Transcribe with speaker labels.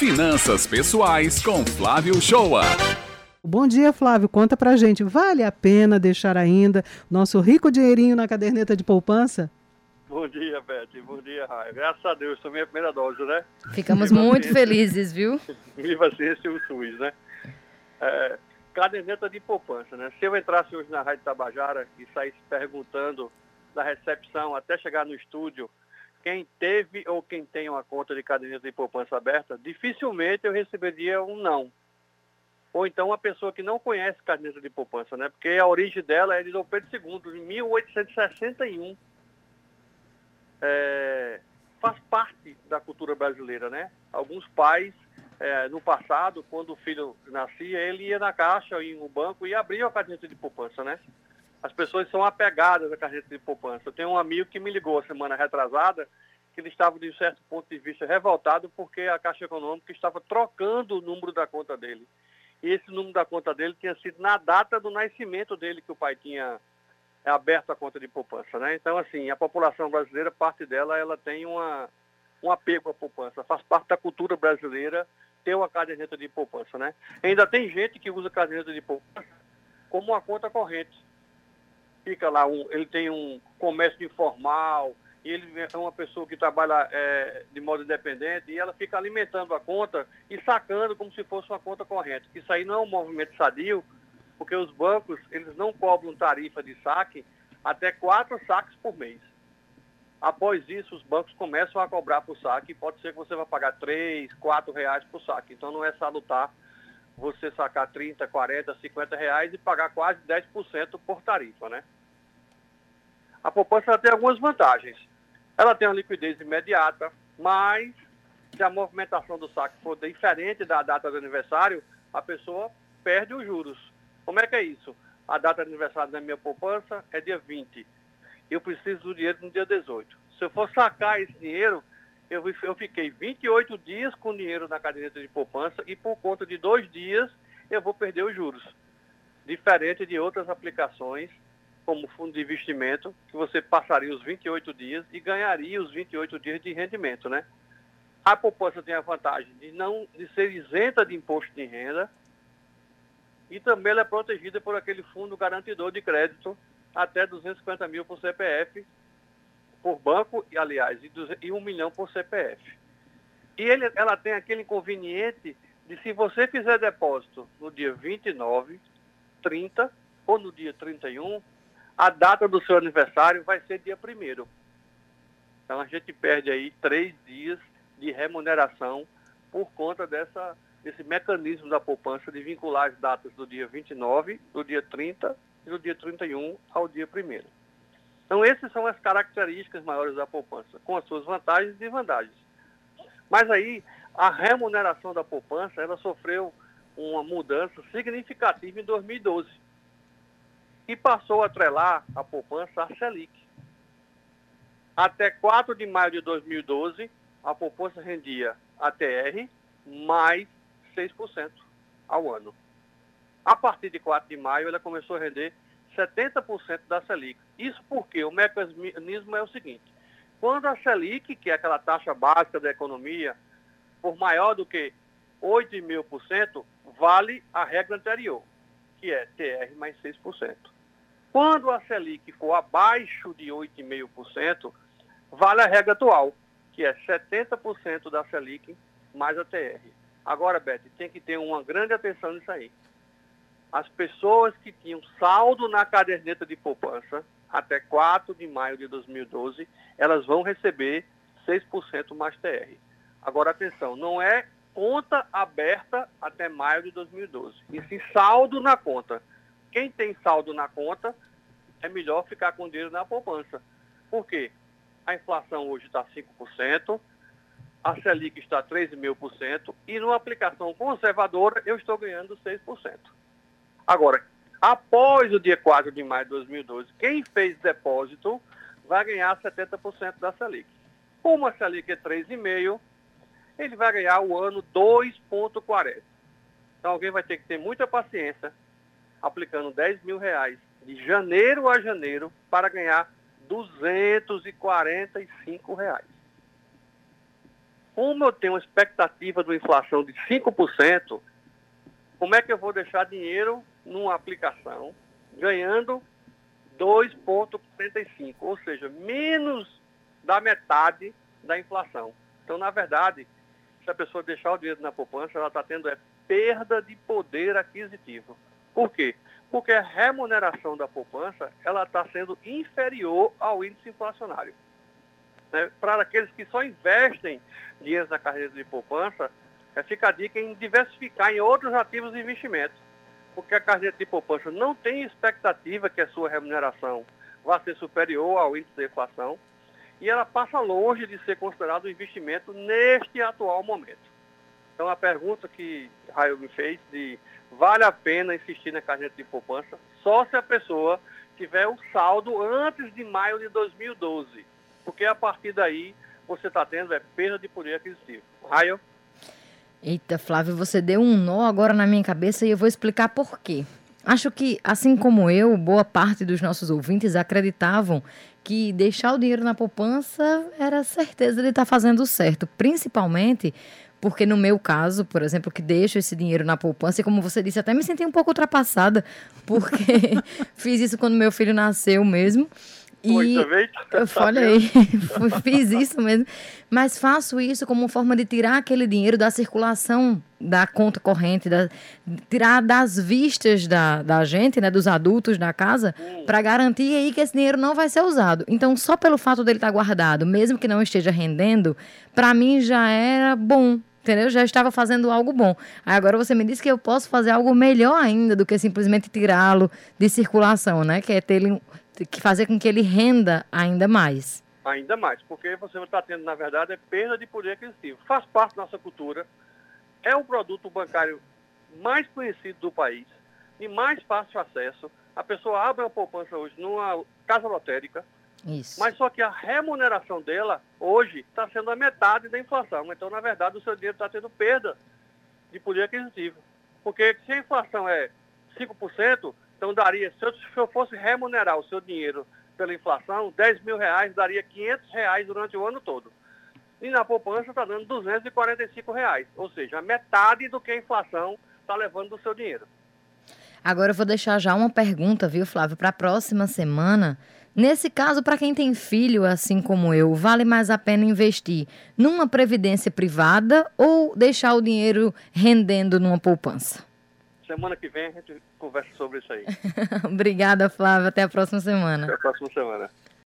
Speaker 1: Finanças Pessoais com Flávio Shoa.
Speaker 2: Bom dia, Flávio. Conta pra gente. Vale a pena deixar ainda nosso rico dinheirinho na caderneta de poupança?
Speaker 3: Bom dia, Beth. Bom dia, Raia. Graças a Deus, tomei a primeira dose, né?
Speaker 4: Ficamos Viva muito felizes, viu?
Speaker 3: Viva a ciência e o SUS, né? É, caderneta de poupança, né? Se eu entrasse hoje na Rádio Tabajara e saísse perguntando da recepção até chegar no estúdio quem teve ou quem tem uma conta de caderneta de poupança aberta, dificilmente eu receberia um não. Ou então uma pessoa que não conhece caderneta de poupança, né? Porque a origem dela é de Dom Pedro II, de 1861. É, faz parte da cultura brasileira, né? Alguns pais, é, no passado, quando o filho nascia, ele ia na caixa, ia no banco e abria a caderneta de poupança, né? As pessoas são apegadas à carreira de poupança. Eu tenho um amigo que me ligou semana retrasada que ele estava, de certo ponto de vista, revoltado porque a Caixa Econômica estava trocando o número da conta dele. E esse número da conta dele tinha sido na data do nascimento dele que o pai tinha aberto a conta de poupança, né? Então, assim, a população brasileira, parte dela, ela tem uma, um apego à poupança. Faz parte da cultura brasileira ter uma caderneta de poupança, né? Ainda tem gente que usa caderneta de poupança como uma conta corrente fica lá, um, ele tem um comércio informal, e ele é uma pessoa que trabalha é, de modo independente, e ela fica alimentando a conta e sacando como se fosse uma conta corrente. Isso aí não é um movimento sadio, porque os bancos, eles não cobram tarifa de saque até quatro saques por mês. Após isso, os bancos começam a cobrar por saque, pode ser que você vá pagar três, quatro reais por saque. Então não é salutar você sacar 30, 40, 50 reais e pagar quase 10% por tarifa, né? A poupança tem algumas vantagens. Ela tem uma liquidez imediata, mas se a movimentação do saque for diferente da data do aniversário, a pessoa perde os juros. Como é que é isso? A data de aniversário da minha poupança é dia 20. Eu preciso do dinheiro no dia 18. Se eu for sacar esse dinheiro, eu, eu fiquei 28 dias com dinheiro na caderneta de poupança e por conta de dois dias eu vou perder os juros. Diferente de outras aplicações, como fundo de investimento, que você passaria os 28 dias e ganharia os 28 dias de rendimento, né? A poupança tem a vantagem de não de ser isenta de imposto de renda e também ela é protegida por aquele fundo garantidor de crédito até 250 mil por CPF por banco, e aliás, e, um milhão por CPF. E ele, ela tem aquele inconveniente de se você fizer depósito no dia 29, 30 ou no dia 31, a data do seu aniversário vai ser dia 1 Então a gente perde aí três dias de remuneração por conta dessa, desse mecanismo da poupança de vincular as datas do dia 29, do dia 30 e do dia 31 ao dia 1 então, essas são as características maiores da poupança, com as suas vantagens e desvantagens. Mas aí, a remuneração da poupança, ela sofreu uma mudança significativa em 2012 e passou a atrelar a poupança à Selic. Até 4 de maio de 2012, a poupança rendia ATR mais 6% ao ano. A partir de 4 de maio, ela começou a render 70% da Selic. Isso porque o mecanismo é o seguinte: quando a Selic, que é aquela taxa básica da economia, for maior do que 8,5%, vale a regra anterior, que é TR mais 6%. Quando a Selic for abaixo de 8,5%, vale a regra atual, que é 70% da Selic mais a TR. Agora, Beth, tem que ter uma grande atenção nisso aí as pessoas que tinham saldo na caderneta de poupança até 4 de maio de 2012, elas vão receber 6% mais TR. Agora, atenção, não é conta aberta até maio de 2012, e sim saldo na conta. Quem tem saldo na conta, é melhor ficar com dinheiro na poupança. Por quê? A inflação hoje está 5%, a Selic está 13,5% e numa aplicação conservadora eu estou ganhando 6%. Agora, após o dia 4 de maio de 2012, quem fez depósito vai ganhar 70% da Selic. Como a Selic é 3,5%, ele vai ganhar o ano 2,40%. Então alguém vai ter que ter muita paciência aplicando 10 mil reais de janeiro a janeiro para ganhar 245 reais. como eu tenho uma expectativa de inflação de 5%, como é que eu vou deixar dinheiro numa aplicação ganhando 2,45%, ou seja, menos da metade da inflação. Então, na verdade, se a pessoa deixar o dinheiro na poupança, ela está tendo é, perda de poder aquisitivo. Por quê? Porque a remuneração da poupança ela está sendo inferior ao índice inflacionário. Né? Para aqueles que só investem dinheiro na carreira de poupança, é, fica a dica em diversificar em outros ativos de investimento. Porque a carteira de poupança não tem expectativa que a sua remuneração vá ser superior ao índice de inflação e ela passa longe de ser considerado um investimento neste atual momento. Então a pergunta que Raio me fez de vale a pena insistir na carteira de poupança só se a pessoa tiver um saldo antes de maio de 2012, porque a partir daí você está tendo é perda de poder aquisitivo. Raio?
Speaker 4: Eita, Flávio, você deu um nó agora na minha cabeça e eu vou explicar por quê. Acho que, assim como eu, boa parte dos nossos ouvintes acreditavam que deixar o dinheiro na poupança era certeza de estar tá fazendo certo, principalmente porque no meu caso, por exemplo, que deixo esse dinheiro na poupança, e como você disse, até me senti um pouco ultrapassada, porque fiz isso quando meu filho nasceu mesmo.
Speaker 3: E
Speaker 4: eu falei, fiz isso mesmo, mas faço isso como forma de tirar aquele dinheiro da circulação da conta corrente, da, tirar das vistas da, da gente, né, dos adultos da casa, hum. para garantir aí que esse dinheiro não vai ser usado. Então, só pelo fato dele estar tá guardado, mesmo que não esteja rendendo, para mim já era bom, entendeu? Já estava fazendo algo bom. Aí agora você me disse que eu posso fazer algo melhor ainda do que simplesmente tirá-lo de circulação, né? Que é ter ele que fazer com que ele renda ainda mais.
Speaker 3: Ainda mais, porque você está tendo, na verdade, é perda de poder aquisitivo. Faz parte da nossa cultura, é o produto bancário mais conhecido do país e mais fácil acesso. A pessoa abre uma poupança hoje numa casa lotérica,
Speaker 4: Isso.
Speaker 3: mas só que a remuneração dela hoje está sendo a metade da inflação. Então, na verdade, o seu dinheiro está tendo perda de poder aquisitivo. Porque se a inflação é 5%, então daria, se eu, se eu fosse remunerar o seu dinheiro pela inflação, 10 mil reais daria 500 reais durante o ano todo. E na poupança está dando 245 reais, ou seja, metade do que a inflação está levando do seu dinheiro.
Speaker 4: Agora eu vou deixar já uma pergunta, viu, Flávio, para a próxima semana. Nesse caso, para quem tem filho, assim como eu, vale mais a pena investir numa previdência privada ou deixar o dinheiro rendendo numa poupança?
Speaker 3: Semana que vem a gente conversa sobre isso aí.
Speaker 4: Obrigada, Flávia. Até a próxima semana.
Speaker 3: Até a próxima semana.